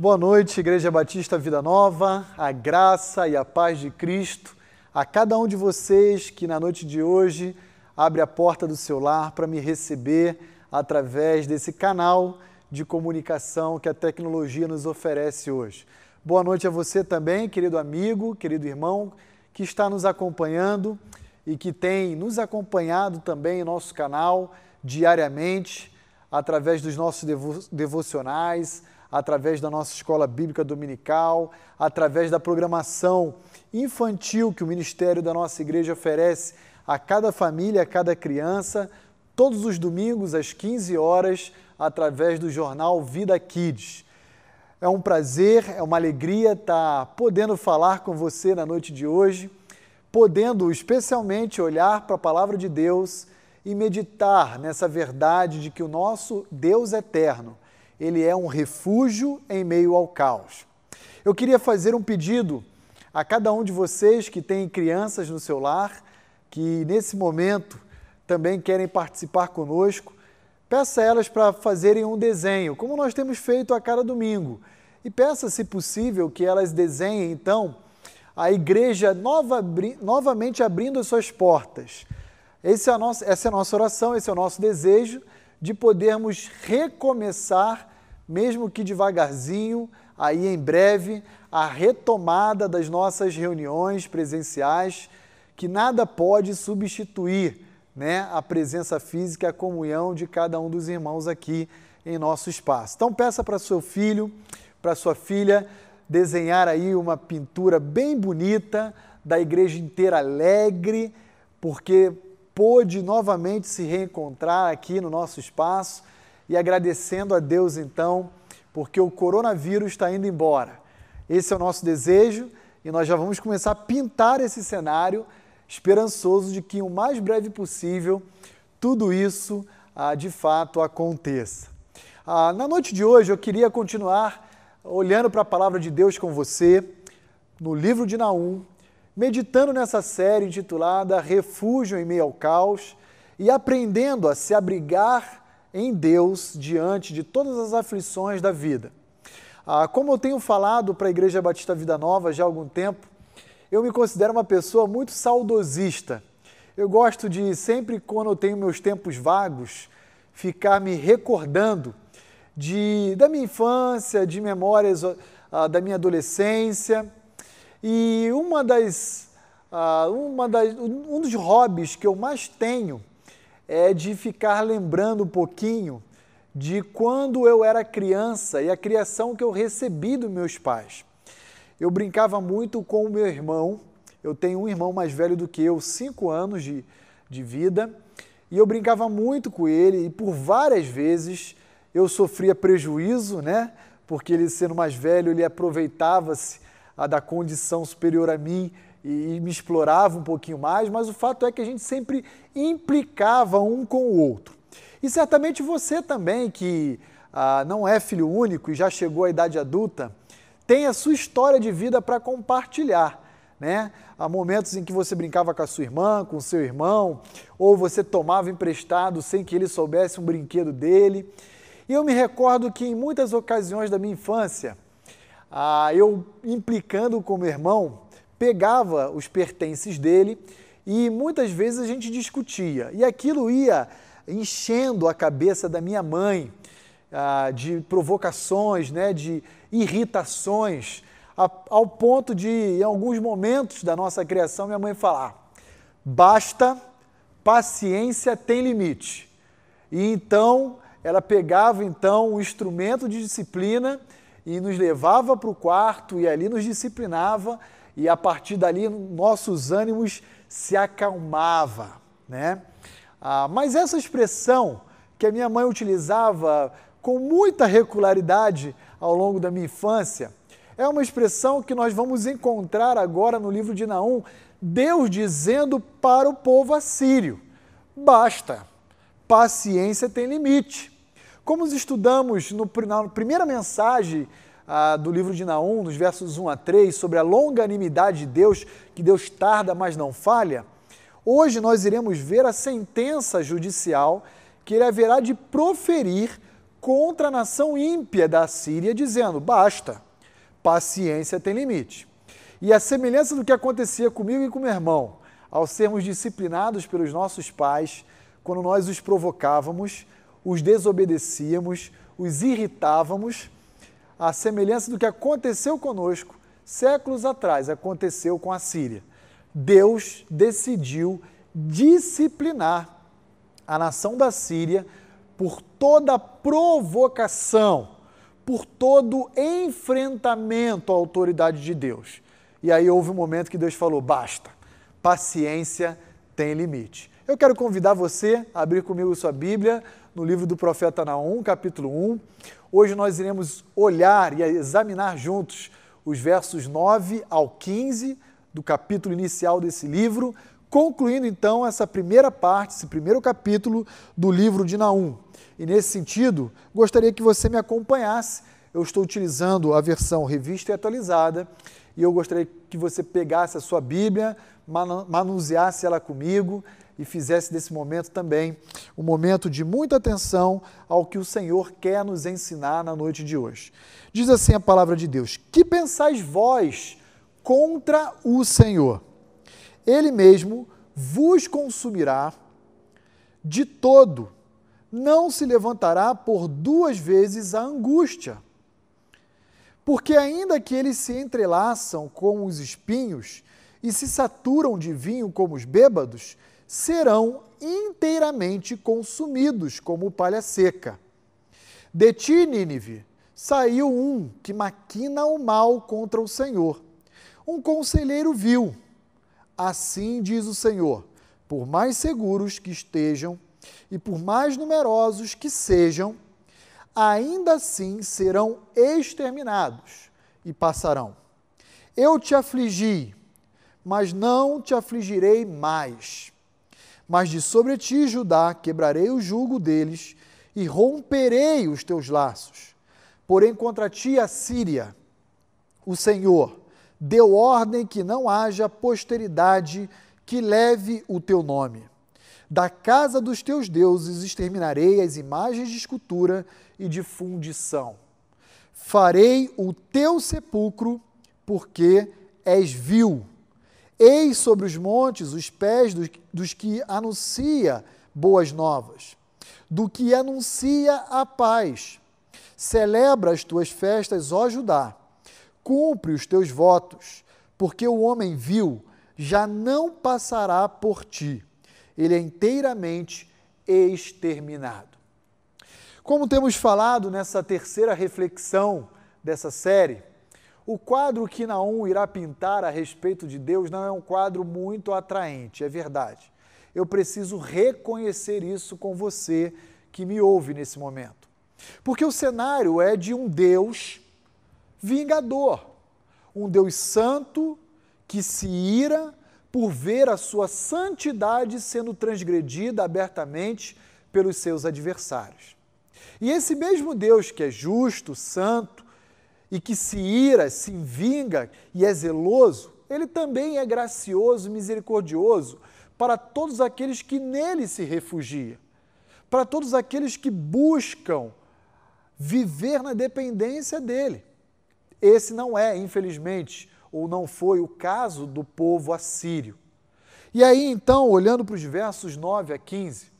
Boa noite, Igreja Batista Vida Nova, a graça e a paz de Cristo a cada um de vocês que na noite de hoje abre a porta do seu lar para me receber através desse canal de comunicação que a tecnologia nos oferece hoje. Boa noite a você também, querido amigo, querido irmão, que está nos acompanhando e que tem nos acompanhado também em nosso canal diariamente, através dos nossos devo devocionais, através da nossa escola bíblica dominical, através da programação infantil que o ministério da nossa igreja oferece a cada família, a cada criança, todos os domingos às 15 horas, através do jornal Vida Kids. É um prazer, é uma alegria estar podendo falar com você na noite de hoje, podendo especialmente olhar para a palavra de Deus e meditar nessa verdade de que o nosso Deus eterno, ele é um refúgio em meio ao caos. Eu queria fazer um pedido a cada um de vocês que tem crianças no seu lar, que nesse momento também querem participar conosco, peça a elas para fazerem um desenho, como nós temos feito a cada domingo. E peça, se possível, que elas desenhem então a igreja nova, novamente abrindo as suas portas. É nossa, essa é a nossa oração, esse é o nosso desejo de podermos recomeçar, mesmo que devagarzinho, aí em breve, a retomada das nossas reuniões presenciais, que nada pode substituir né, a presença física a comunhão de cada um dos irmãos aqui em nosso espaço. Então peça para seu filho, para sua filha, desenhar aí uma pintura bem bonita da igreja inteira alegre, porque pôde novamente se reencontrar aqui no nosso espaço e agradecendo a Deus então, porque o coronavírus está indo embora. Esse é o nosso desejo e nós já vamos começar a pintar esse cenário esperançoso de que o mais breve possível tudo isso ah, de fato aconteça. Ah, na noite de hoje eu queria continuar olhando para a palavra de Deus com você no livro de Naum, meditando nessa série intitulada Refúgio em Meio ao Caos e aprendendo a se abrigar em Deus diante de todas as aflições da vida. Ah, como eu tenho falado para a Igreja Batista Vida Nova já há algum tempo, eu me considero uma pessoa muito saudosista. Eu gosto de, sempre quando eu tenho meus tempos vagos, ficar me recordando de, da minha infância, de memórias ah, da minha adolescência e uma das, uh, uma das, um dos hobbies que eu mais tenho é de ficar lembrando um pouquinho de quando eu era criança e a criação que eu recebi dos meus pais. Eu brincava muito com o meu irmão, eu tenho um irmão mais velho do que eu, cinco anos de, de vida, e eu brincava muito com ele e por várias vezes eu sofria prejuízo, né? Porque ele sendo mais velho, ele aproveitava-se da condição superior a mim e, e me explorava um pouquinho mais, mas o fato é que a gente sempre implicava um com o outro. E certamente você também, que ah, não é filho único e já chegou à idade adulta, tem a sua história de vida para compartilhar. Né? Há momentos em que você brincava com a sua irmã, com seu irmão, ou você tomava emprestado sem que ele soubesse um brinquedo dele. E eu me recordo que em muitas ocasiões da minha infância, ah, eu implicando com meu irmão, pegava os pertences dele e muitas vezes a gente discutia. E aquilo ia enchendo a cabeça da minha mãe ah, de provocações, né, de irritações, a, ao ponto de, em alguns momentos da nossa criação, minha mãe falar: basta, paciência tem limite. E então ela pegava então o instrumento de disciplina e nos levava para o quarto e ali nos disciplinava e a partir dali nossos ânimos se acalmava, né? Ah, mas essa expressão que a minha mãe utilizava com muita regularidade ao longo da minha infância é uma expressão que nós vamos encontrar agora no livro de Naum, Deus dizendo para o povo assírio: basta, paciência tem limite. Como estudamos no, na primeira mensagem ah, do livro de Naum, nos versos 1 a 3, sobre a longanimidade de Deus, que Deus tarda, mas não falha, hoje nós iremos ver a sentença judicial que ele haverá de proferir contra a nação ímpia da Síria, dizendo: basta, paciência tem limite. E a semelhança do que acontecia comigo e com meu irmão, ao sermos disciplinados pelos nossos pais, quando nós os provocávamos, os desobedecíamos, os irritávamos, a semelhança do que aconteceu conosco séculos atrás, aconteceu com a Síria. Deus decidiu disciplinar a nação da Síria por toda provocação, por todo enfrentamento à autoridade de Deus. E aí houve um momento que Deus falou: basta, paciência tem limite. Eu quero convidar você a abrir comigo sua Bíblia no livro do profeta Naum, capítulo 1. Hoje nós iremos olhar e examinar juntos os versos 9 ao 15 do capítulo inicial desse livro, concluindo então essa primeira parte, esse primeiro capítulo do livro de Naum. E nesse sentido, gostaria que você me acompanhasse. Eu estou utilizando a versão revista e atualizada e eu gostaria que você pegasse a sua Bíblia, manuseasse ela comigo e fizesse desse momento também um momento de muita atenção ao que o Senhor quer nos ensinar na noite de hoje. Diz assim a palavra de Deus: Que pensais vós contra o Senhor? Ele mesmo vos consumirá de todo não se levantará por duas vezes a angústia. Porque, ainda que eles se entrelaçam com os espinhos e se saturam de vinho como os bêbados, serão inteiramente consumidos como palha seca. De ti, Nínive, saiu um que maquina o mal contra o Senhor, um conselheiro vil. Assim diz o Senhor: por mais seguros que estejam e por mais numerosos que sejam, ainda assim serão exterminados e passarão. Eu te afligi, mas não te afligirei mais. Mas de sobre ti, Judá, quebrarei o jugo deles e romperei os teus laços. Porém, contra ti, a Síria, o Senhor, deu ordem que não haja posteridade que leve o teu nome. Da casa dos teus deuses exterminarei as imagens de escultura e de fundição. Farei o teu sepulcro, porque és vil. Eis sobre os montes os pés dos, dos que anuncia boas novas, do que anuncia a paz. Celebra as tuas festas, ó Judá. Cumpre os teus votos, porque o homem vil já não passará por ti ele é inteiramente exterminado. Como temos falado nessa terceira reflexão dessa série, o quadro que Naum irá pintar a respeito de Deus não é um quadro muito atraente, é verdade. Eu preciso reconhecer isso com você que me ouve nesse momento. Porque o cenário é de um Deus vingador, um Deus santo que se ira por ver a sua santidade sendo transgredida abertamente pelos seus adversários. E esse mesmo Deus que é justo, santo e que se ira, se vinga e é zeloso, ele também é gracioso e misericordioso para todos aqueles que nele se refugiam, para todos aqueles que buscam viver na dependência dele. Esse não é, infelizmente, ou não foi o caso do povo assírio. E aí, então, olhando para os versos 9 a 15,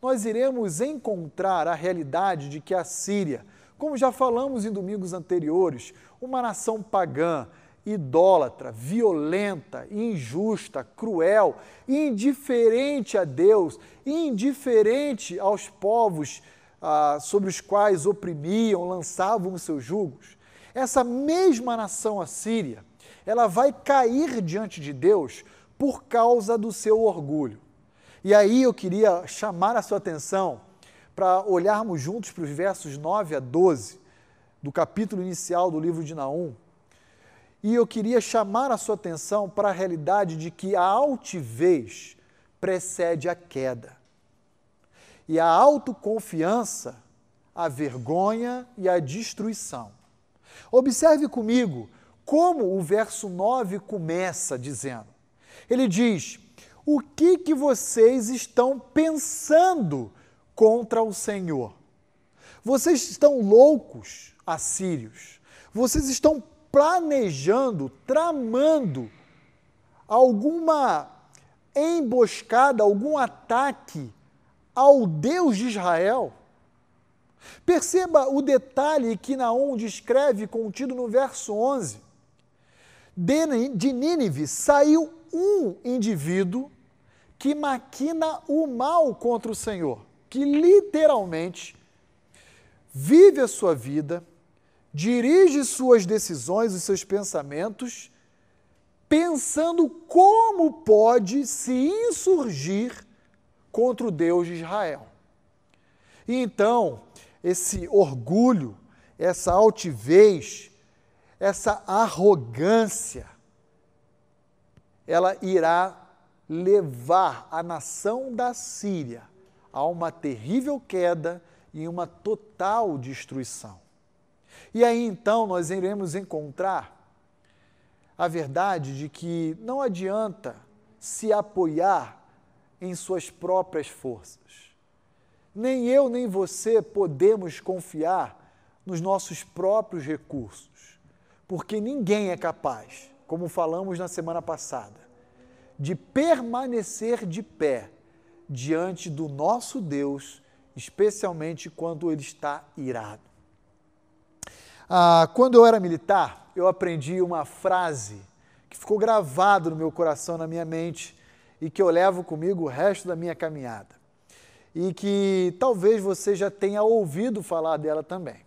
nós iremos encontrar a realidade de que a Síria, como já falamos em domingos anteriores, uma nação pagã, idólatra, violenta, injusta, cruel, indiferente a Deus, indiferente aos povos ah, sobre os quais oprimiam, lançavam os seus jugos. Essa mesma nação assíria, ela vai cair diante de Deus por causa do seu orgulho. E aí eu queria chamar a sua atenção para olharmos juntos para os versos 9 a 12 do capítulo inicial do livro de Naum. E eu queria chamar a sua atenção para a realidade de que a altivez precede a queda. E a autoconfiança, a vergonha e a destruição. Observe comigo como o verso 9 começa dizendo. Ele diz: O que que vocês estão pensando contra o Senhor? Vocês estão loucos, assírios. Vocês estão planejando, tramando alguma emboscada, algum ataque ao Deus de Israel. Perceba o detalhe que Naum descreve contido no verso 11. De Nínive saiu um indivíduo que maquina o mal contra o Senhor, que literalmente vive a sua vida, dirige suas decisões e seus pensamentos, pensando como pode se insurgir contra o Deus de Israel. E então, esse orgulho, essa altivez, essa arrogância, ela irá levar a nação da Síria a uma terrível queda e uma total destruição. E aí então nós iremos encontrar a verdade de que não adianta se apoiar em suas próprias forças. Nem eu nem você podemos confiar nos nossos próprios recursos, porque ninguém é capaz, como falamos na semana passada, de permanecer de pé diante do nosso Deus, especialmente quando ele está irado. Ah, quando eu era militar, eu aprendi uma frase que ficou gravada no meu coração, na minha mente, e que eu levo comigo o resto da minha caminhada. E que talvez você já tenha ouvido falar dela também.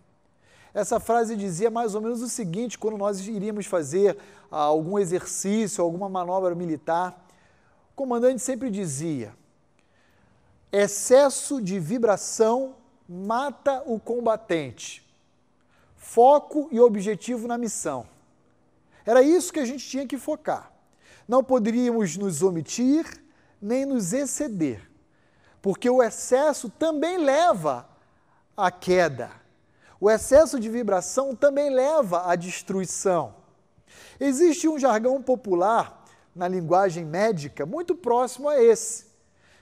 Essa frase dizia mais ou menos o seguinte: quando nós iríamos fazer ah, algum exercício, alguma manobra militar, o comandante sempre dizia: excesso de vibração mata o combatente. Foco e objetivo na missão. Era isso que a gente tinha que focar. Não poderíamos nos omitir nem nos exceder, porque o excesso também leva à queda. O excesso de vibração também leva à destruição. Existe um jargão popular na linguagem médica muito próximo a esse,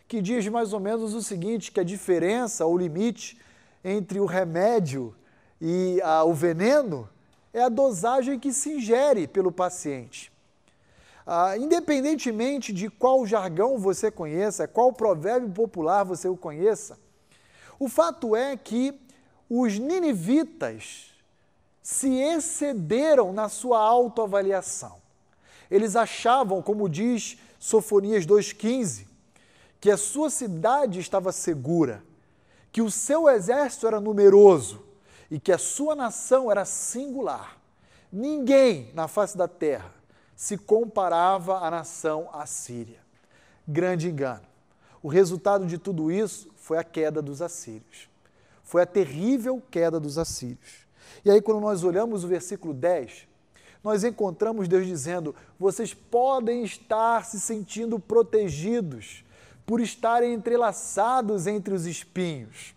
que diz mais ou menos o seguinte: que a diferença ou limite entre o remédio e a, o veneno é a dosagem que se ingere pelo paciente. Ah, independentemente de qual jargão você conheça, qual provérbio popular você o conheça, o fato é que os ninivitas se excederam na sua autoavaliação. Eles achavam, como diz Sofonias 2,15, que a sua cidade estava segura, que o seu exército era numeroso e que a sua nação era singular. Ninguém na face da terra se comparava à nação assíria. Grande engano. O resultado de tudo isso foi a queda dos assírios. Foi a terrível queda dos assírios. E aí, quando nós olhamos o versículo 10, nós encontramos Deus dizendo: vocês podem estar se sentindo protegidos por estarem entrelaçados entre os espinhos.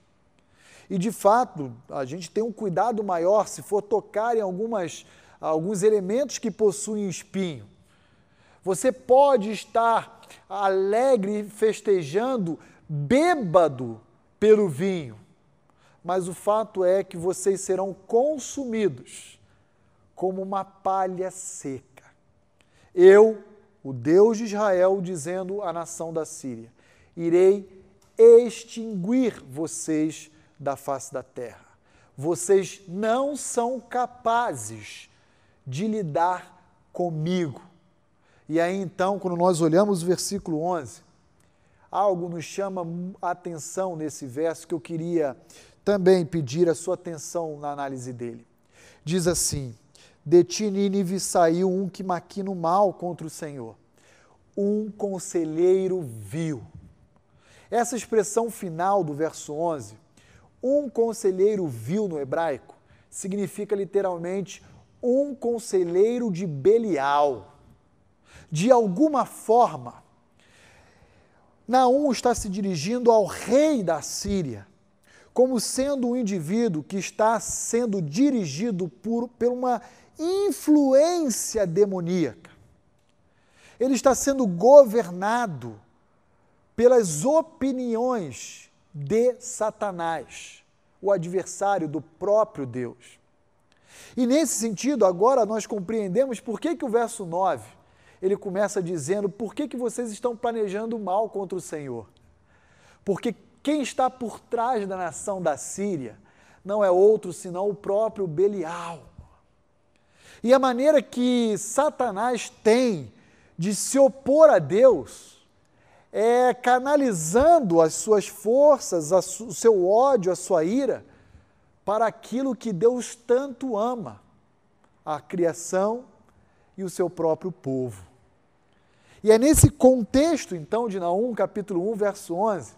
E de fato, a gente tem um cuidado maior se for tocar em algumas, alguns elementos que possuem espinho. Você pode estar alegre, festejando, bêbado pelo vinho, mas o fato é que vocês serão consumidos como uma palha seca. Eu, o Deus de Israel, dizendo à nação da Síria: irei extinguir vocês da face da terra. Vocês não são capazes de lidar comigo. E aí então, quando nós olhamos o versículo 11, algo nos chama a atenção nesse verso que eu queria também pedir a sua atenção na análise dele. Diz assim: De ti, Nínive, saiu um que maquina o mal contra o Senhor, um conselheiro vil. Essa expressão final do verso 11, um conselheiro vil no hebraico, significa literalmente um conselheiro de Belial. De alguma forma, Naum está se dirigindo ao rei da Síria, como sendo um indivíduo que está sendo dirigido por, por uma influência demoníaca. Ele está sendo governado pelas opiniões de Satanás, o adversário do próprio Deus. E nesse sentido, agora nós compreendemos por que, que o verso 9 ele começa dizendo por que, que vocês estão planejando mal contra o Senhor. Porque quem está por trás da nação da Síria não é outro senão o próprio Belial. E a maneira que Satanás tem de se opor a Deus é canalizando as suas forças, o seu ódio, a sua ira para aquilo que Deus tanto ama, a criação e o seu próprio povo. E é nesse contexto, então, de Naum, capítulo 1, verso 11,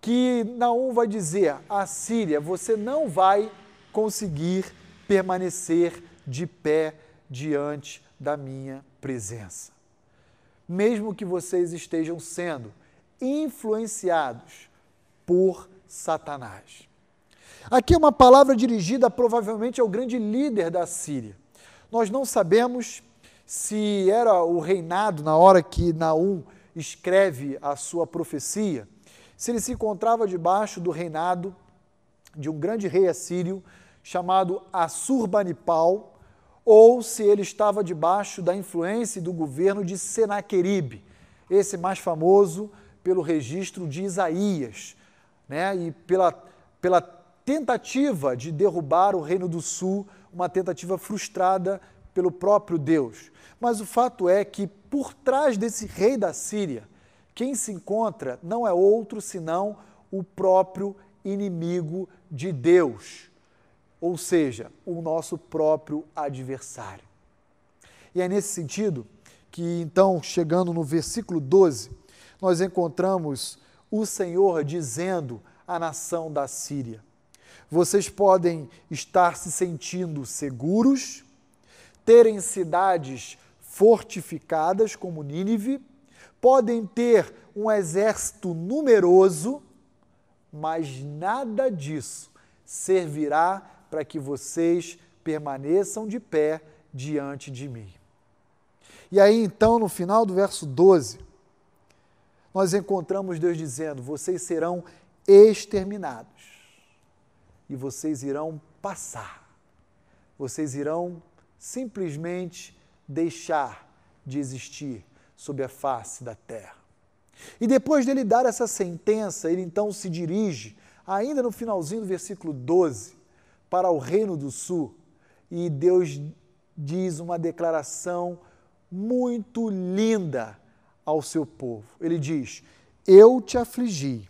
que Naum vai dizer: a Síria, você não vai conseguir permanecer de pé diante da minha presença. Mesmo que vocês estejam sendo influenciados por Satanás. Aqui é uma palavra dirigida provavelmente ao grande líder da Síria. Nós não sabemos se era o reinado na hora que Naum escreve a sua profecia, se ele se encontrava debaixo do reinado de um grande rei assírio chamado Assurbanipal, ou se ele estava debaixo da influência do governo de Senaqueribe, esse mais famoso pelo registro de Isaías, né, e pela, pela tentativa de derrubar o Reino do Sul, uma tentativa frustrada pelo próprio Deus. Mas o fato é que por trás desse rei da Síria, quem se encontra não é outro senão o próprio inimigo de Deus, ou seja, o nosso próprio adversário. E é nesse sentido que, então, chegando no versículo 12, nós encontramos o Senhor dizendo à nação da Síria: Vocês podem estar se sentindo seguros, terem cidades fortificadas como Nínive, podem ter um exército numeroso, mas nada disso servirá para que vocês permaneçam de pé diante de mim. E aí, então, no final do verso 12, nós encontramos Deus dizendo: Vocês serão exterminados e vocês irão passar, vocês irão simplesmente deixar de existir sob a face da terra. E depois dele dar essa sentença, ele então se dirige, ainda no finalzinho do versículo 12, para o reino do sul, e Deus diz uma declaração muito linda ao seu povo. Ele diz: Eu te afligi,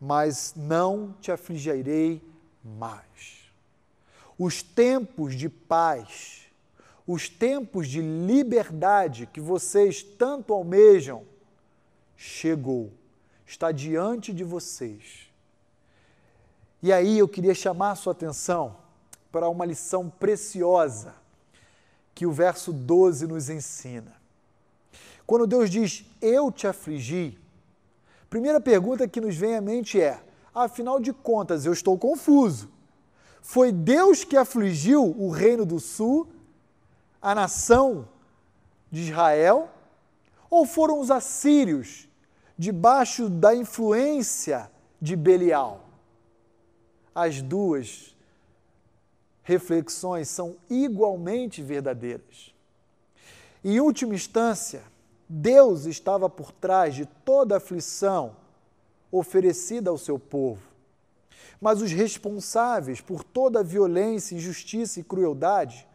mas não te afligirei mais. Os tempos de paz os tempos de liberdade que vocês tanto almejam chegou, está diante de vocês. E aí eu queria chamar a sua atenção para uma lição preciosa que o verso 12 nos ensina. Quando Deus diz, Eu te afligi, primeira pergunta que nos vem à mente é: afinal de contas, eu estou confuso. Foi Deus que afligiu o reino do sul a nação de Israel? Ou foram os assírios, debaixo da influência de Belial? As duas reflexões são igualmente verdadeiras. Em última instância, Deus estava por trás de toda aflição oferecida ao seu povo. Mas os responsáveis por toda a violência, injustiça e crueldade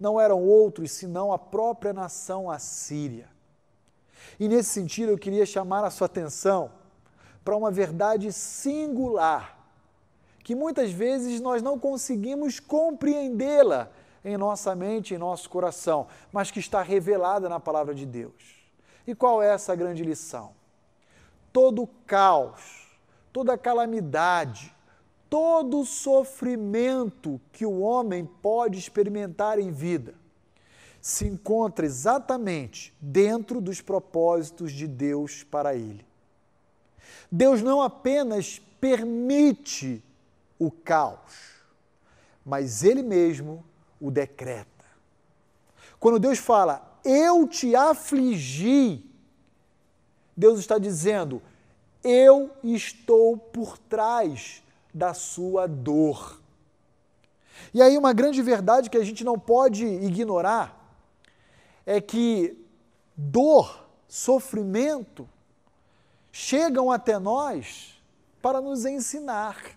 não eram outros senão a própria nação assíria. E nesse sentido eu queria chamar a sua atenção para uma verdade singular, que muitas vezes nós não conseguimos compreendê-la em nossa mente, em nosso coração, mas que está revelada na palavra de Deus. E qual é essa grande lição? Todo caos, toda calamidade, todo sofrimento que o homem pode experimentar em vida se encontra exatamente dentro dos propósitos de Deus para ele. Deus não apenas permite o caos, mas ele mesmo o decreta. Quando Deus fala, eu te afligi, Deus está dizendo, eu estou por trás da sua dor. E aí, uma grande verdade que a gente não pode ignorar é que dor, sofrimento, chegam até nós para nos ensinar.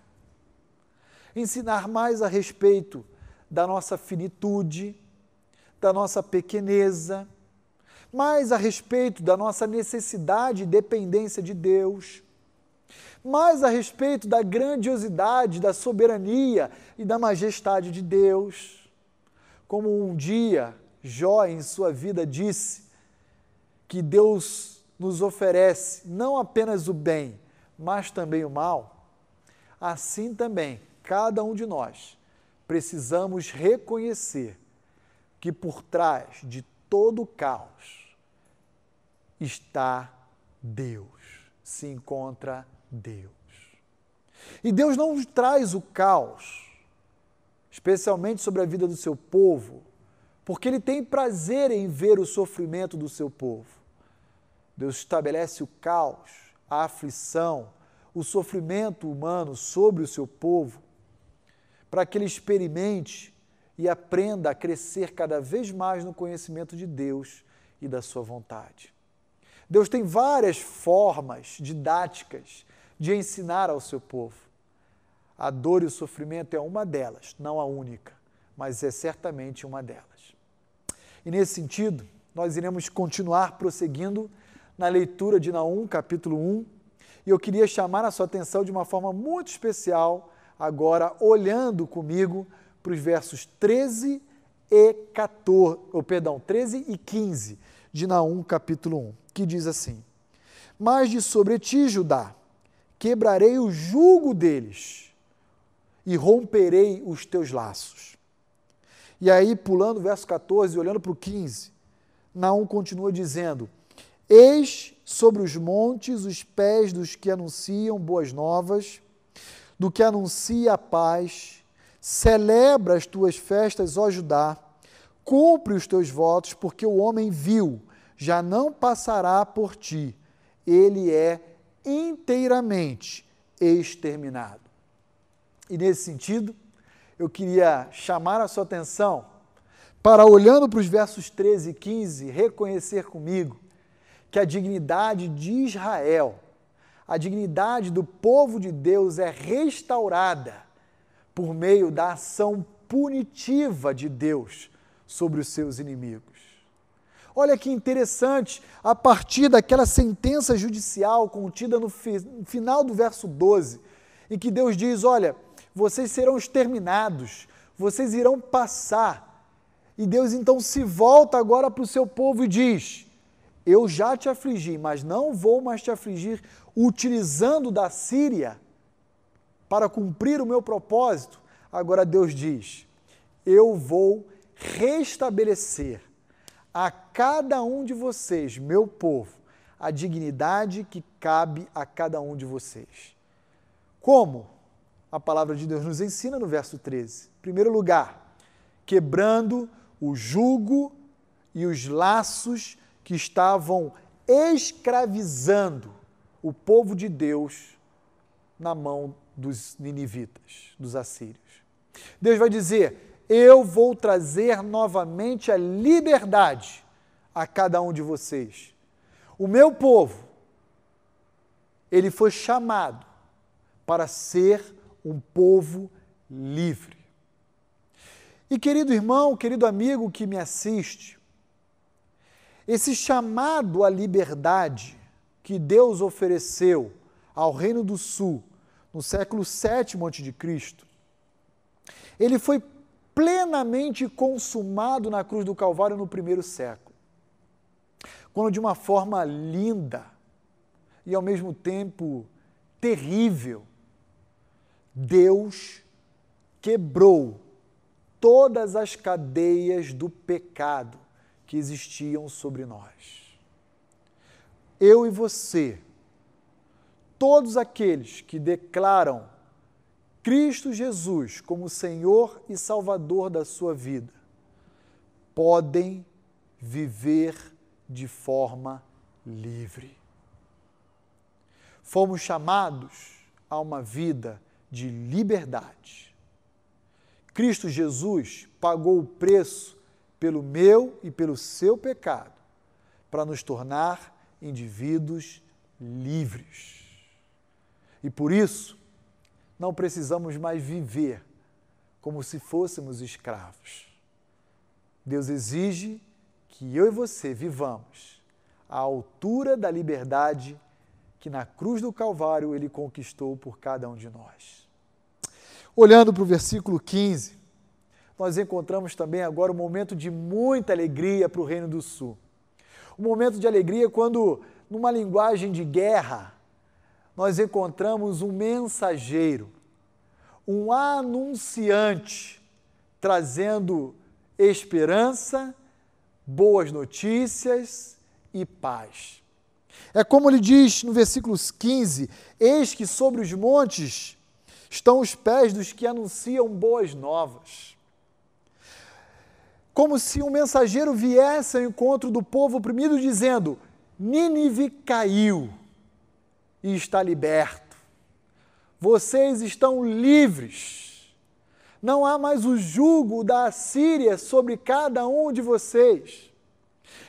Ensinar mais a respeito da nossa finitude, da nossa pequeneza, mais a respeito da nossa necessidade e dependência de Deus, mais a respeito da grandiosidade, da soberania e da majestade de Deus. Como um dia Jó, em sua vida, disse que Deus nos oferece não apenas o bem, mas também o mal, assim também, cada um de nós precisamos reconhecer que por trás de todo o caos está Deus, se encontra Deus. E Deus não traz o caos, especialmente sobre a vida do seu povo, porque Ele tem prazer em ver o sofrimento do seu povo. Deus estabelece o caos, a aflição, o sofrimento humano sobre o seu povo, para que ele experimente e aprenda a crescer cada vez mais no conhecimento de Deus e da sua vontade. Deus tem várias formas didáticas de ensinar ao seu povo. A dor e o sofrimento é uma delas, não a única, mas é certamente uma delas. E nesse sentido, nós iremos continuar prosseguindo na leitura de Naum, capítulo 1, e eu queria chamar a sua atenção de uma forma muito especial, agora olhando comigo para os versos 13 e 14, ou perdão, 13 e 15 de Naum, capítulo 1, que diz assim: Mas de sobre ti, Judá, quebrarei o jugo deles e romperei os teus laços. E aí, pulando o verso 14, olhando para o 15, Naum continua dizendo: Eis sobre os montes os pés dos que anunciam boas novas, do que anuncia a paz, celebra as tuas festas, ó Judá, cumpre os teus votos, porque o homem vil já não passará por ti, ele é inteiramente exterminado. E nesse sentido, eu queria chamar a sua atenção para, olhando para os versos 13 e 15, reconhecer comigo que a dignidade de Israel, a dignidade do povo de Deus é restaurada por meio da ação punitiva de Deus sobre os seus inimigos. Olha que interessante, a partir daquela sentença judicial contida no final do verso 12, em que Deus diz: Olha, vocês serão exterminados, vocês irão passar. E Deus então se volta agora para o seu povo e diz: Eu já te afligi, mas não vou mais te afligir utilizando da Síria para cumprir o meu propósito. Agora Deus diz: Eu vou restabelecer a cada um de vocês, meu povo, a dignidade que cabe a cada um de vocês. Como? A palavra de Deus nos ensina no verso 13. Em primeiro lugar, quebrando o jugo e os laços que estavam escravizando o povo de Deus na mão dos ninivitas, dos assírios. Deus vai dizer: eu vou trazer novamente a liberdade a cada um de vocês. O meu povo, ele foi chamado para ser um povo livre. E querido irmão, querido amigo que me assiste, esse chamado à liberdade que Deus ofereceu ao Reino do Sul no século VII a.C., ele foi plenamente consumado na cruz do Calvário no primeiro século. Quando, de uma forma linda e ao mesmo tempo terrível, Deus quebrou todas as cadeias do pecado que existiam sobre nós. Eu e você, todos aqueles que declaram Cristo Jesus como Senhor e Salvador da sua vida, podem viver de forma livre. Fomos chamados a uma vida de liberdade. Cristo Jesus pagou o preço pelo meu e pelo seu pecado para nos tornar indivíduos livres. E por isso, não precisamos mais viver como se fôssemos escravos. Deus exige que eu e você vivamos à altura da liberdade que na cruz do Calvário ele conquistou por cada um de nós. Olhando para o versículo 15, nós encontramos também agora um momento de muita alegria para o Reino do Sul. Um momento de alegria quando, numa linguagem de guerra, nós encontramos um mensageiro, um anunciante, trazendo esperança, boas notícias e paz. É como ele diz no versículo 15: Eis que sobre os montes estão os pés dos que anunciam boas novas. Como se um mensageiro viesse ao encontro do povo oprimido, dizendo: Nínive caiu e está liberto. Vocês estão livres. Não há mais o jugo da Síria sobre cada um de vocês.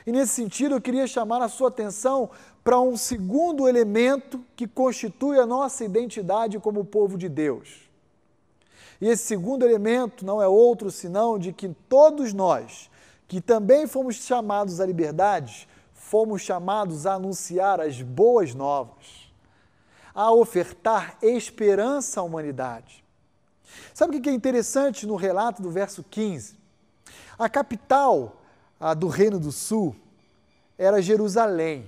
E nesse sentido, eu queria chamar a sua atenção para um segundo elemento que constitui a nossa identidade como povo de Deus. E esse segundo elemento não é outro senão de que todos nós, que também fomos chamados à liberdade, fomos chamados a anunciar as boas novas, a ofertar esperança à humanidade. Sabe o que é interessante no relato do verso 15? A capital a do Reino do Sul era Jerusalém.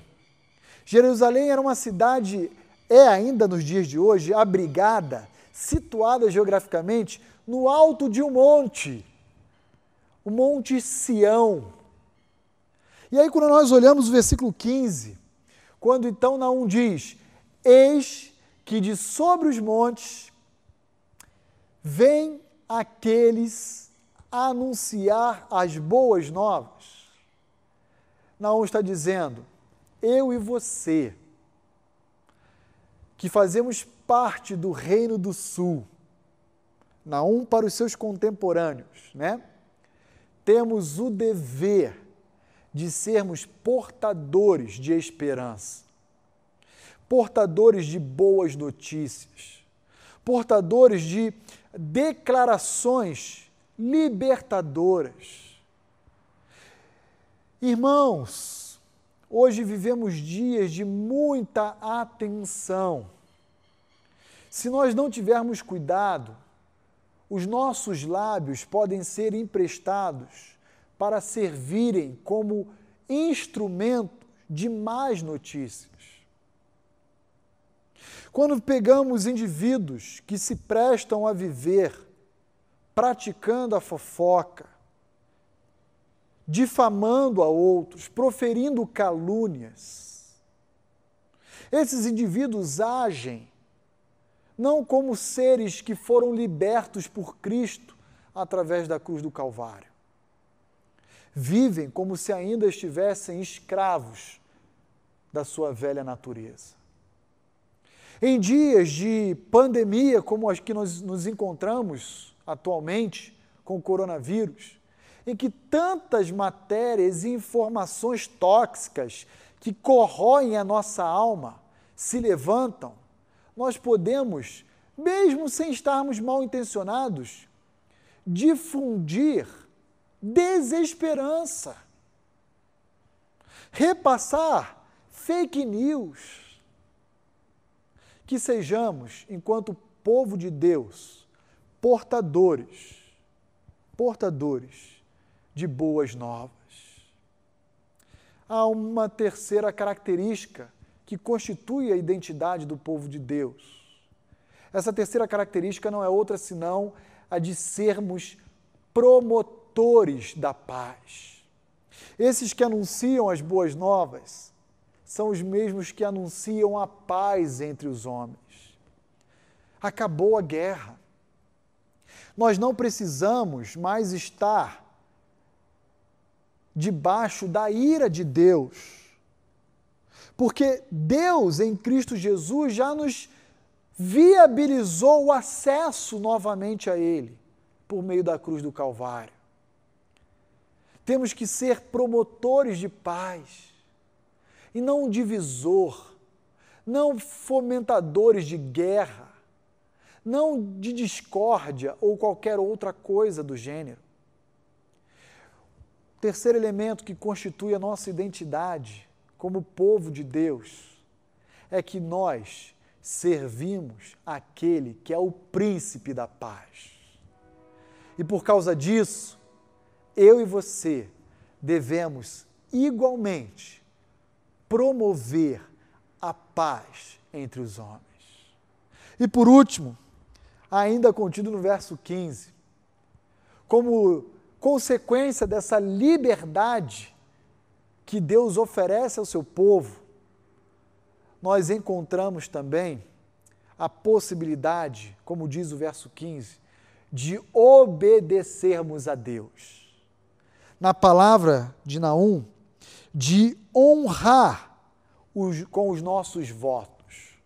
Jerusalém era uma cidade, é ainda nos dias de hoje, abrigada, situada geograficamente no alto de um monte, o Monte Sião. E aí, quando nós olhamos o versículo 15, quando então Naum diz: Eis que de sobre os montes vem aqueles a anunciar as boas novas. Naum está dizendo: eu e você, que fazemos parte do Reino do Sul, Naum para os seus contemporâneos, né? Temos o dever de sermos portadores de esperança, portadores de boas notícias, portadores de declarações libertadoras. Irmãos, Hoje vivemos dias de muita atenção. Se nós não tivermos cuidado, os nossos lábios podem ser emprestados para servirem como instrumento de más notícias. Quando pegamos indivíduos que se prestam a viver praticando a fofoca, difamando a outros, proferindo calúnias. Esses indivíduos agem não como seres que foram libertos por Cristo através da cruz do Calvário. Vivem como se ainda estivessem escravos da sua velha natureza. Em dias de pandemia como as que nós nos encontramos atualmente com o coronavírus, em que tantas matérias e informações tóxicas que corroem a nossa alma se levantam, nós podemos, mesmo sem estarmos mal intencionados, difundir desesperança, repassar fake news. Que sejamos, enquanto povo de Deus, portadores, portadores de boas novas. Há uma terceira característica que constitui a identidade do povo de Deus. Essa terceira característica não é outra senão a de sermos promotores da paz. Esses que anunciam as boas novas são os mesmos que anunciam a paz entre os homens. Acabou a guerra. Nós não precisamos mais estar debaixo da ira de Deus. Porque Deus em Cristo Jesus já nos viabilizou o acesso novamente a Ele por meio da cruz do Calvário. Temos que ser promotores de paz e não um divisor, não fomentadores de guerra, não de discórdia ou qualquer outra coisa do gênero. Terceiro elemento que constitui a nossa identidade como povo de Deus é que nós servimos aquele que é o príncipe da paz. E por causa disso, eu e você devemos igualmente promover a paz entre os homens. E por último, ainda contido no verso 15, como consequência dessa liberdade que Deus oferece ao seu povo, nós encontramos também a possibilidade, como diz o verso 15, de obedecermos a Deus. Na palavra de Naum, de honrar os, com os nossos votos,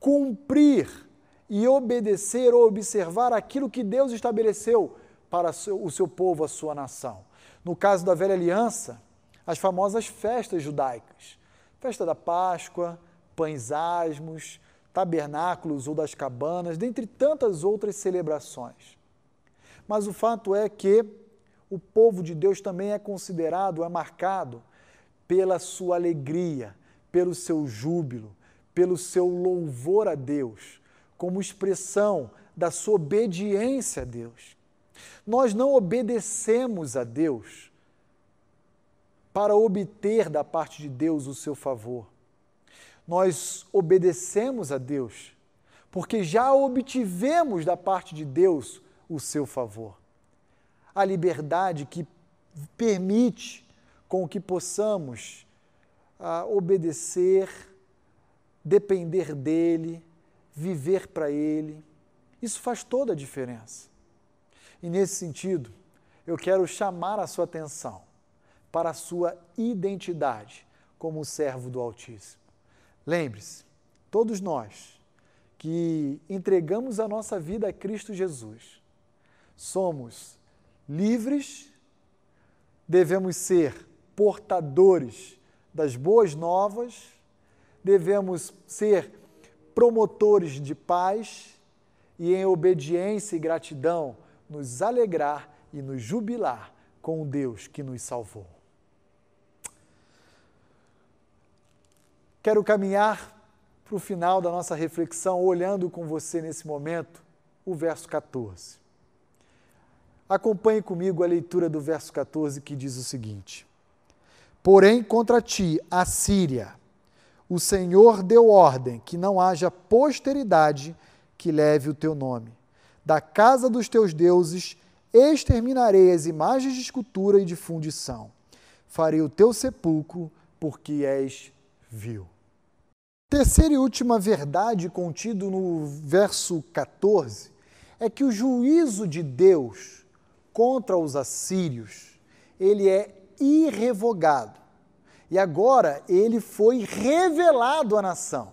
cumprir e obedecer ou observar aquilo que Deus estabeleceu para o seu povo, a sua nação. No caso da velha aliança, as famosas festas judaicas, festa da Páscoa, pães asmos, tabernáculos ou das cabanas, dentre tantas outras celebrações. Mas o fato é que o povo de Deus também é considerado, é marcado pela sua alegria, pelo seu júbilo, pelo seu louvor a Deus, como expressão da sua obediência a Deus. Nós não obedecemos a Deus para obter da parte de Deus o seu favor nós obedecemos a Deus, porque já obtivemos da parte de Deus o seu favor. A liberdade que permite com que possamos ah, obedecer, depender dele, viver para ele. Isso faz toda a diferença. E nesse sentido, eu quero chamar a sua atenção para a sua identidade como servo do Altíssimo. Lembre-se, todos nós que entregamos a nossa vida a Cristo Jesus, somos livres, devemos ser portadores das boas novas, devemos ser promotores de paz e, em obediência e gratidão, nos alegrar e nos jubilar com o Deus que nos salvou. Quero caminhar para o final da nossa reflexão, olhando com você nesse momento o verso 14. Acompanhe comigo a leitura do verso 14 que diz o seguinte: Porém, contra ti, a Síria, o Senhor deu ordem que não haja posteridade que leve o teu nome. Da casa dos teus deuses exterminarei as imagens de escultura e de fundição. Farei o teu sepulcro, porque és vil. Terceira e última verdade contido no verso 14 é que o juízo de Deus contra os assírios, ele é irrevogado. E agora ele foi revelado à nação.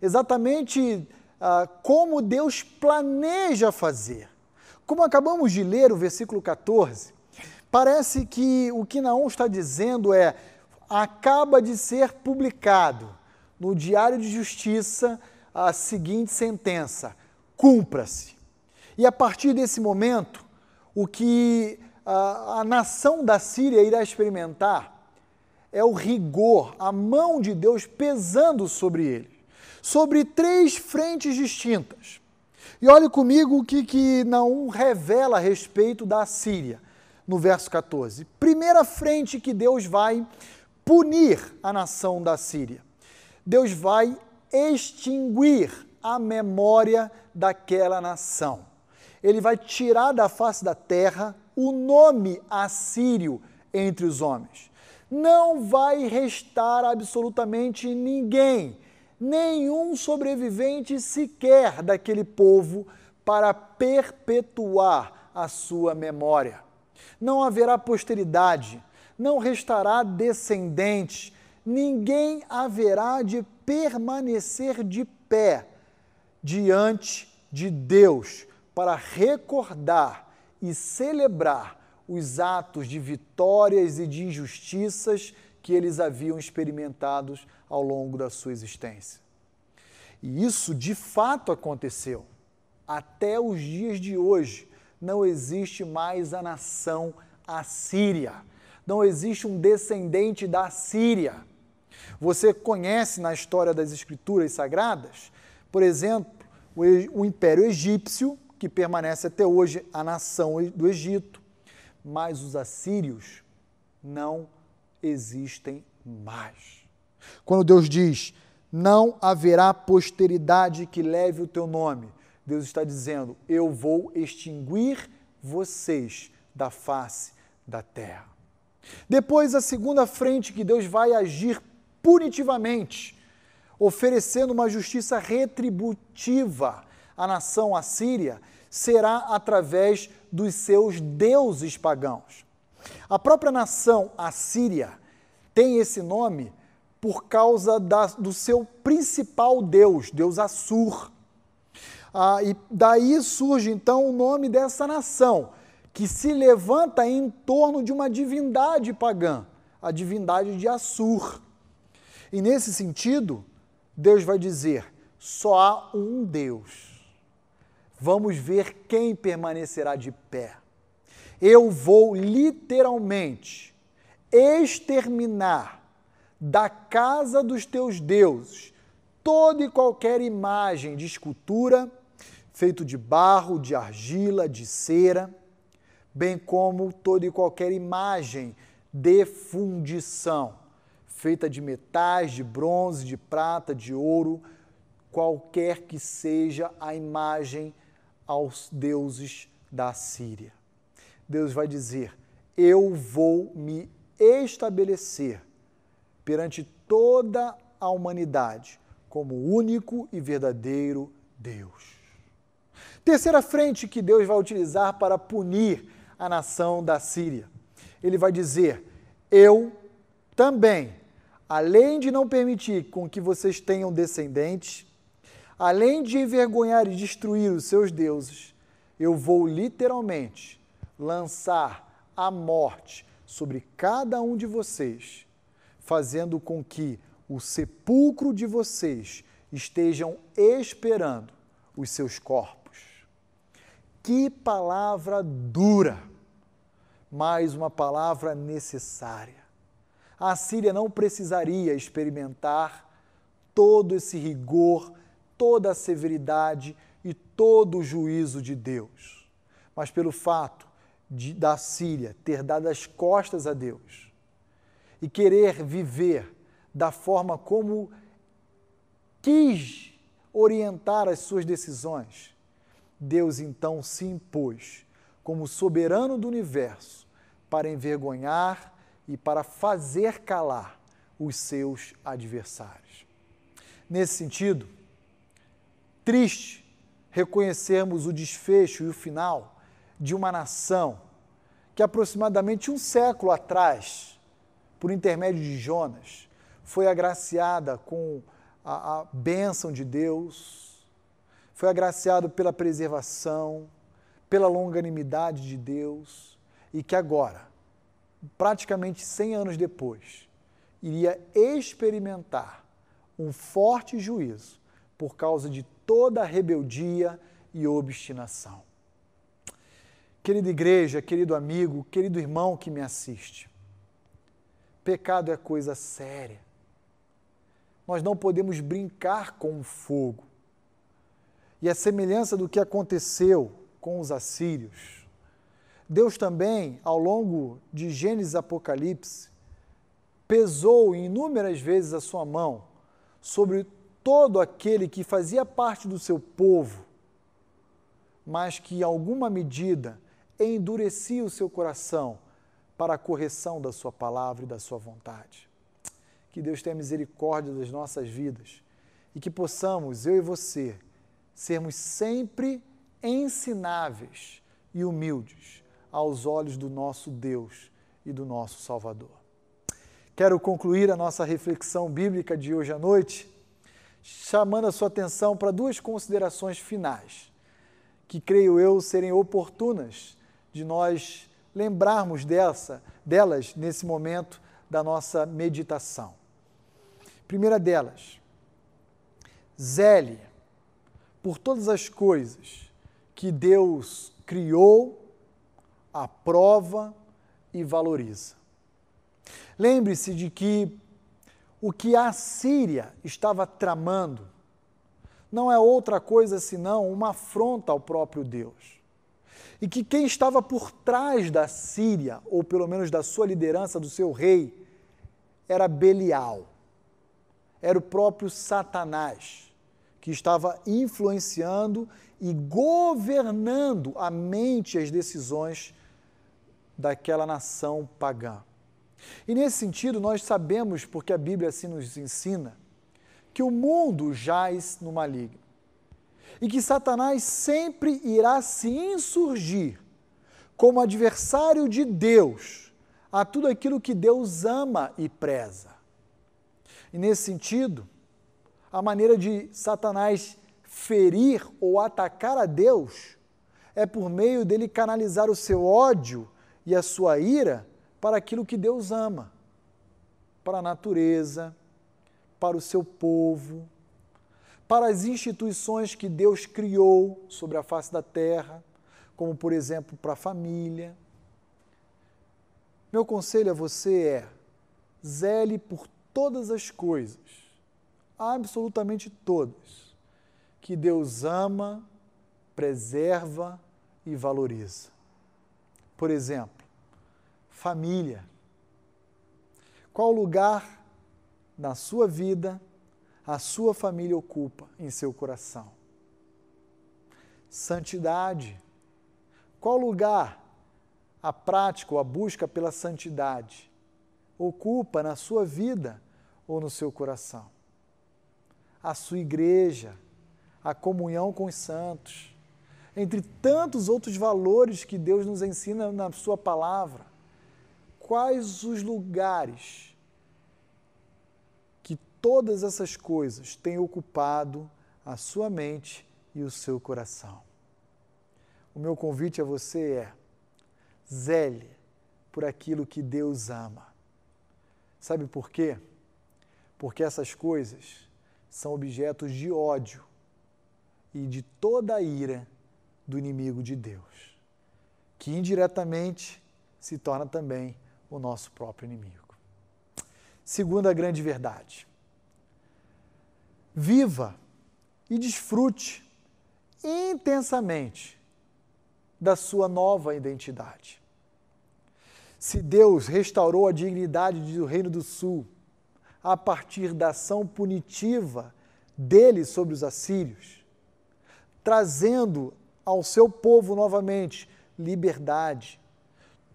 Exatamente ah, como Deus planeja fazer. Como acabamos de ler o versículo 14, parece que o que Naum está dizendo é: acaba de ser publicado no Diário de Justiça a seguinte sentença: cumpra-se. E a partir desse momento, o que a, a nação da Síria irá experimentar é o rigor, a mão de Deus pesando sobre ele, sobre três frentes distintas. E olhe comigo o que, que Naum revela a respeito da Síria, no verso 14. Primeira frente que Deus vai punir a nação da Síria. Deus vai extinguir a memória daquela nação. Ele vai tirar da face da terra o nome assírio entre os homens. Não vai restar absolutamente ninguém, nenhum sobrevivente sequer daquele povo para perpetuar a sua memória. Não haverá posteridade, não restará descendente, ninguém haverá de permanecer de pé diante de Deus para recordar e celebrar os atos de vitórias e de injustiças que eles haviam experimentados ao longo da sua existência. E isso de fato aconteceu. Até os dias de hoje não existe mais a nação assíria. Não existe um descendente da Síria. Você conhece na história das Escrituras Sagradas, por exemplo, o Império Egípcio, que permanece até hoje a nação do Egito, mas os assírios não existem mais. Quando Deus diz: Não haverá posteridade que leve o teu nome, Deus está dizendo: Eu vou extinguir vocês da face da terra. Depois, a segunda frente que Deus vai agir punitivamente, oferecendo uma justiça retributiva à nação assíria, será através dos seus deuses pagãos. A própria nação assíria tem esse nome por causa da, do seu principal deus, Deus Assur. Ah, e daí surge então o nome dessa nação, que se levanta em torno de uma divindade pagã, a divindade de Assur. E nesse sentido, Deus vai dizer: só há um Deus vamos ver quem permanecerá de pé. Eu vou literalmente exterminar da casa dos teus deuses toda e qualquer imagem de escultura feito de barro, de argila, de cera, bem como toda e qualquer imagem de fundição feita de metais, de bronze, de prata, de ouro, qualquer que seja a imagem aos deuses da Síria. Deus vai dizer: Eu vou me estabelecer perante toda a humanidade como único e verdadeiro Deus. Terceira frente que Deus vai utilizar para punir a nação da Síria. Ele vai dizer: Eu também, além de não permitir com que vocês tenham descendentes, além de envergonhar e destruir os seus deuses, eu vou literalmente lançar a morte sobre cada um de vocês, fazendo com que o sepulcro de vocês estejam esperando os seus corpos. Que palavra dura, mas uma palavra necessária. A Síria não precisaria experimentar todo esse rigor toda a severidade e todo o juízo de Deus. Mas pelo fato de, da Síria ter dado as costas a Deus e querer viver da forma como quis orientar as suas decisões, Deus então se impôs como soberano do universo para envergonhar e para fazer calar os seus adversários. Nesse sentido, triste reconhecermos o desfecho e o final de uma nação que aproximadamente um século atrás, por intermédio de Jonas, foi agraciada com a, a bênção de Deus, foi agraciado pela preservação, pela longanimidade de Deus, e que agora, praticamente 100 anos depois, iria experimentar um forte juízo por causa de toda rebeldia e obstinação. Querida igreja, querido amigo, querido irmão que me assiste, pecado é coisa séria. Nós não podemos brincar com o fogo. E a semelhança do que aconteceu com os assírios, Deus também, ao longo de Gênesis e Apocalipse, pesou inúmeras vezes a sua mão sobre todo aquele que fazia parte do seu povo, mas que em alguma medida endurecia o seu coração para a correção da sua palavra e da sua vontade. Que Deus tenha misericórdia das nossas vidas e que possamos, eu e você, sermos sempre ensináveis e humildes aos olhos do nosso Deus e do nosso Salvador. Quero concluir a nossa reflexão bíblica de hoje à noite chamando a sua atenção para duas considerações finais, que creio eu serem oportunas de nós lembrarmos dessa, delas nesse momento da nossa meditação. Primeira delas, zele por todas as coisas que Deus criou, aprova e valoriza. Lembre-se de que o que a Síria estava tramando não é outra coisa senão uma afronta ao próprio Deus. E que quem estava por trás da Síria, ou pelo menos da sua liderança, do seu rei, era Belial. Era o próprio Satanás, que estava influenciando e governando a mente e as decisões daquela nação pagã. E nesse sentido, nós sabemos, porque a Bíblia assim nos ensina, que o mundo jaz no maligno e que Satanás sempre irá se insurgir como adversário de Deus a tudo aquilo que Deus ama e preza. E nesse sentido, a maneira de Satanás ferir ou atacar a Deus é por meio dele canalizar o seu ódio e a sua ira para aquilo que Deus ama, para a natureza, para o seu povo, para as instituições que Deus criou sobre a face da terra, como por exemplo para a família. Meu conselho a você é: zele por todas as coisas, absolutamente todas, que Deus ama, preserva e valoriza. Por exemplo, família. Qual lugar na sua vida a sua família ocupa em seu coração? Santidade. Qual lugar a prática ou a busca pela santidade ocupa na sua vida ou no seu coração? A sua igreja, a comunhão com os santos, entre tantos outros valores que Deus nos ensina na Sua palavra quais os lugares que todas essas coisas têm ocupado a sua mente e o seu coração. O meu convite a você é: zele por aquilo que Deus ama. Sabe por quê? Porque essas coisas são objetos de ódio e de toda a ira do inimigo de Deus, que indiretamente se torna também o nosso próprio inimigo. Segunda grande verdade. Viva e desfrute intensamente da sua nova identidade. Se Deus restaurou a dignidade do Reino do Sul a partir da ação punitiva dele sobre os assírios, trazendo ao seu povo novamente liberdade,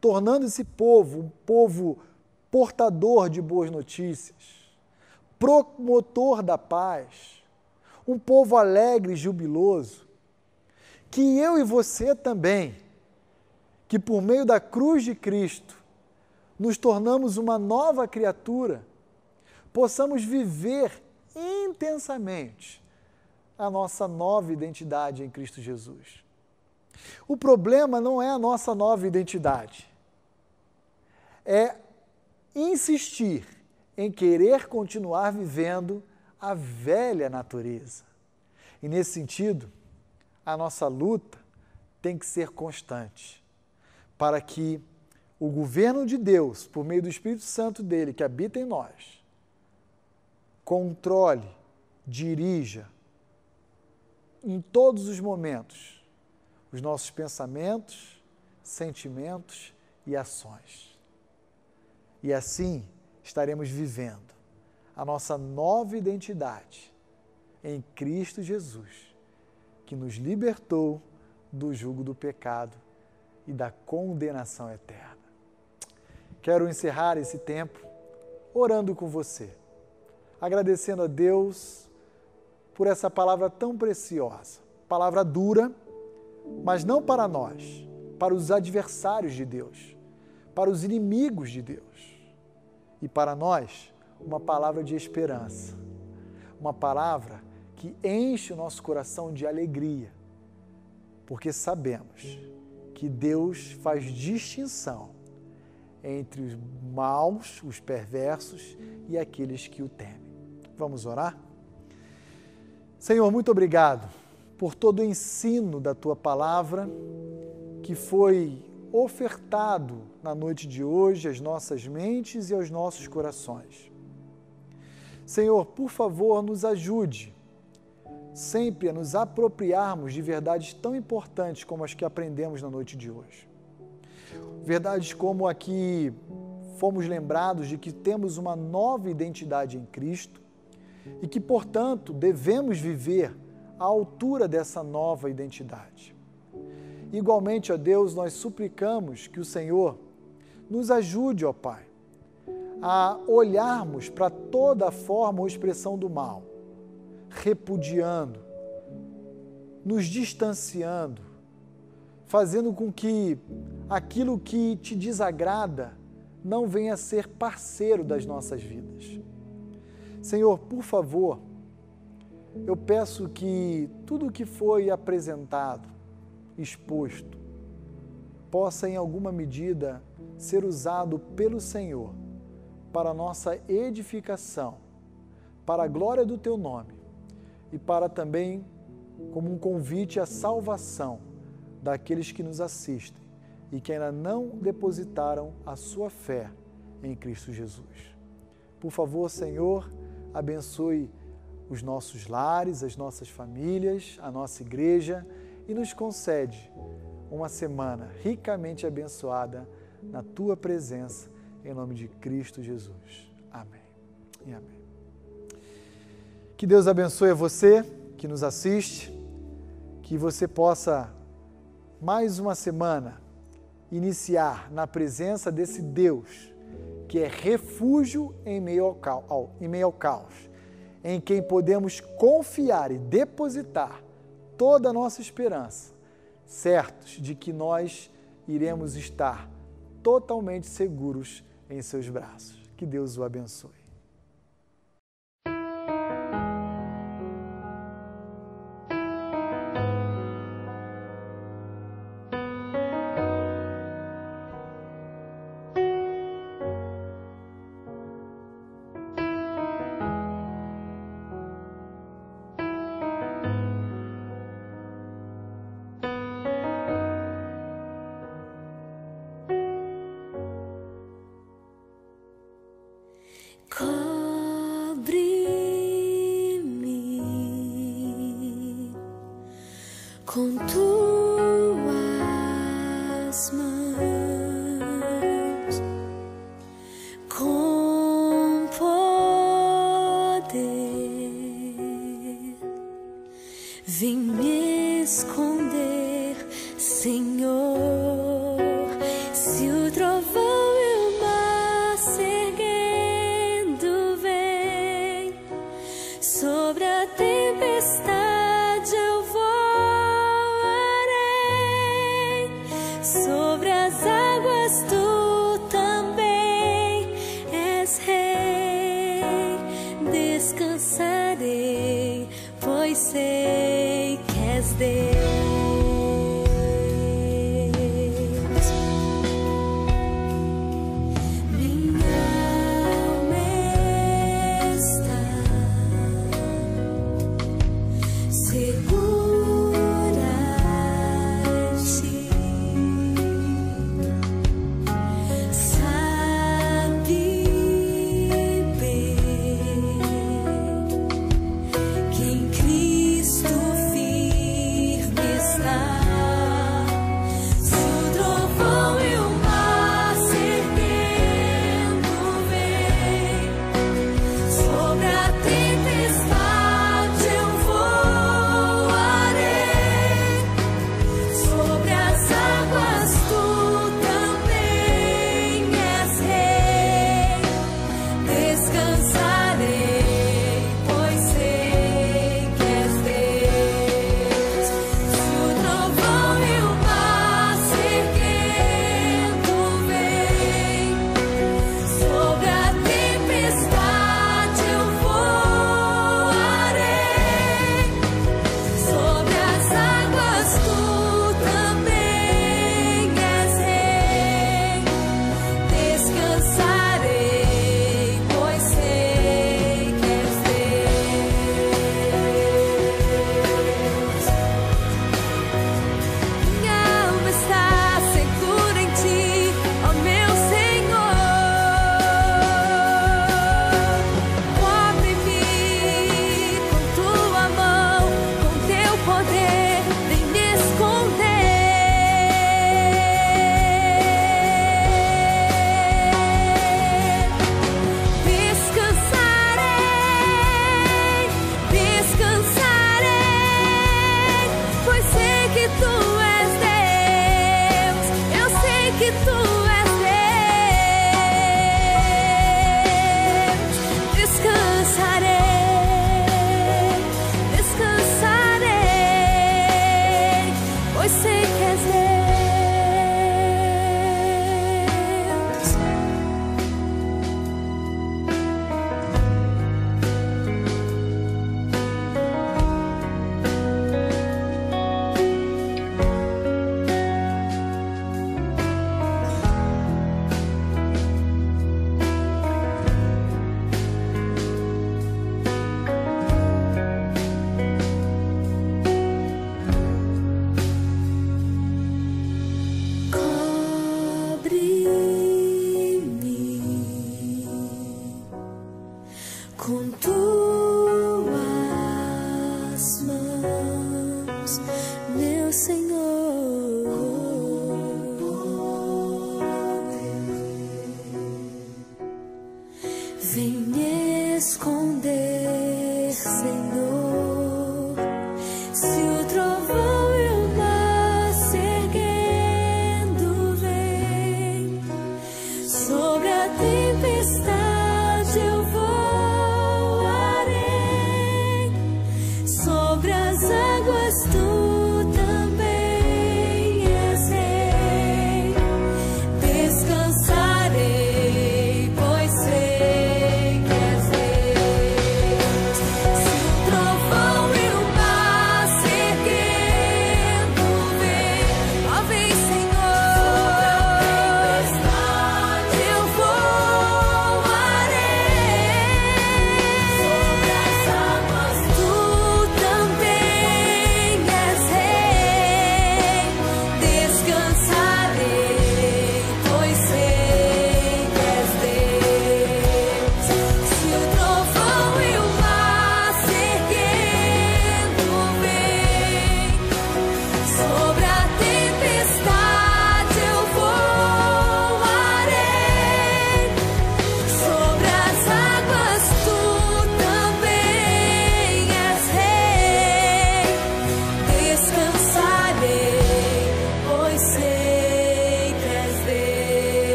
tornando esse povo um povo portador de boas notícias, promotor da paz, um povo alegre e jubiloso, que eu e você também, que por meio da cruz de Cristo nos tornamos uma nova criatura, possamos viver intensamente a nossa nova identidade em Cristo Jesus. O problema não é a nossa nova identidade é insistir em querer continuar vivendo a velha natureza. E nesse sentido, a nossa luta tem que ser constante, para que o governo de Deus, por meio do Espírito Santo dele que habita em nós, controle, dirija em todos os momentos os nossos pensamentos, sentimentos e ações. E assim estaremos vivendo a nossa nova identidade em Cristo Jesus, que nos libertou do jugo do pecado e da condenação eterna. Quero encerrar esse tempo orando com você, agradecendo a Deus por essa palavra tão preciosa, palavra dura, mas não para nós, para os adversários de Deus, para os inimigos de Deus e para nós uma palavra de esperança, uma palavra que enche o nosso coração de alegria, porque sabemos que Deus faz distinção entre os maus, os perversos e aqueles que o temem. Vamos orar? Senhor, muito obrigado por todo o ensino da tua palavra que foi ofertado na noite de hoje às nossas mentes e aos nossos corações. Senhor, por favor, nos ajude sempre a nos apropriarmos de verdades tão importantes como as que aprendemos na noite de hoje. Verdades como a que fomos lembrados de que temos uma nova identidade em Cristo e que, portanto, devemos viver à altura dessa nova identidade. Igualmente, ó Deus, nós suplicamos que o Senhor nos ajude, ó Pai, a olharmos para toda forma ou expressão do mal, repudiando, nos distanciando, fazendo com que aquilo que te desagrada não venha a ser parceiro das nossas vidas. Senhor, por favor, eu peço que tudo o que foi apresentado, exposto, possa em alguma medida ser usado pelo Senhor para nossa edificação, para a glória do teu nome e para também como um convite à salvação daqueles que nos assistem e que ainda não depositaram a sua fé em Cristo Jesus. Por favor, Senhor, abençoe os nossos lares, as nossas famílias, a nossa igreja e nos concede uma semana ricamente abençoada na tua presença, em nome de Cristo Jesus. Amém e amém. Que Deus abençoe você que nos assiste, que você possa mais uma semana iniciar na presença desse Deus que é refúgio em meio ao, caos, em meio ao caos em quem podemos confiar e depositar toda a nossa esperança, certos de que nós iremos estar totalmente seguros em seus braços. Que Deus o abençoe. pois sei que és Deus.